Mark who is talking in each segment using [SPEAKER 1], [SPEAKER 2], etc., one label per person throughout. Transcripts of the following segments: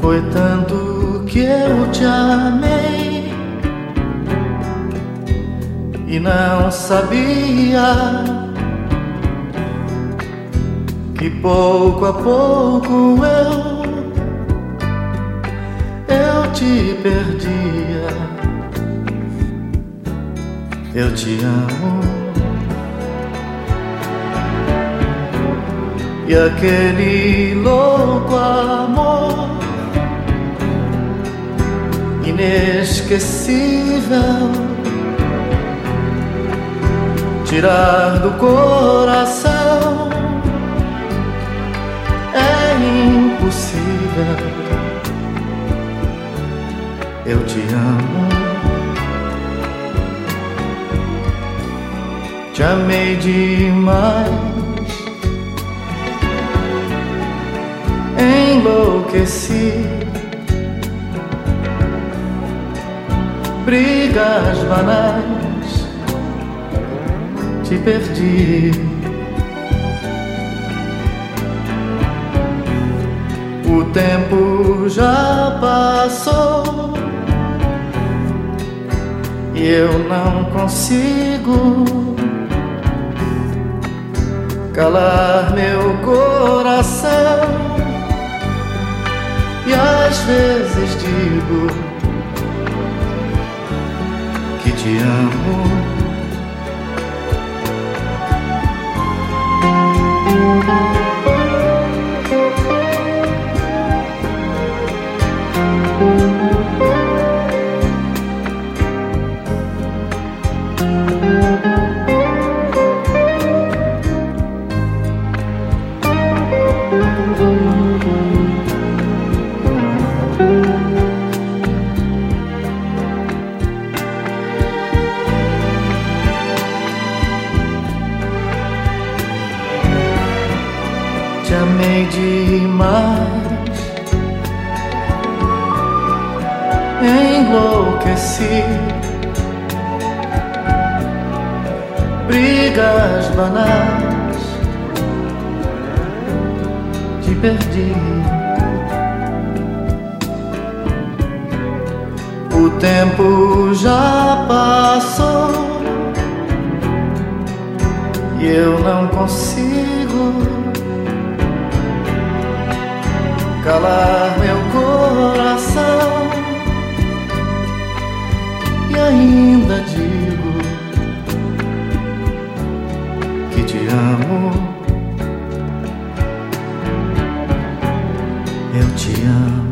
[SPEAKER 1] Foi tanto que eu te amei e não sabia que pouco a pouco eu te perdia. Eu te amo. E aquele louco amor inesquecível tirar do coração é impossível. Eu te amo, te amei demais, enlouqueci. brigas banais, te perdi. O tempo já passou eu não consigo calar meu coração. E às vezes digo que te amo. Te amei demais, enlouqueci. Brigas banais, te perdi. O tempo já passou e eu não consigo calar meu coração. E ainda digo que te amo. Eu te amo.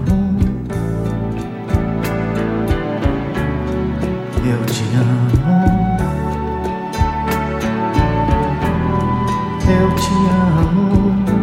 [SPEAKER 1] Eu te amo. Eu te amo.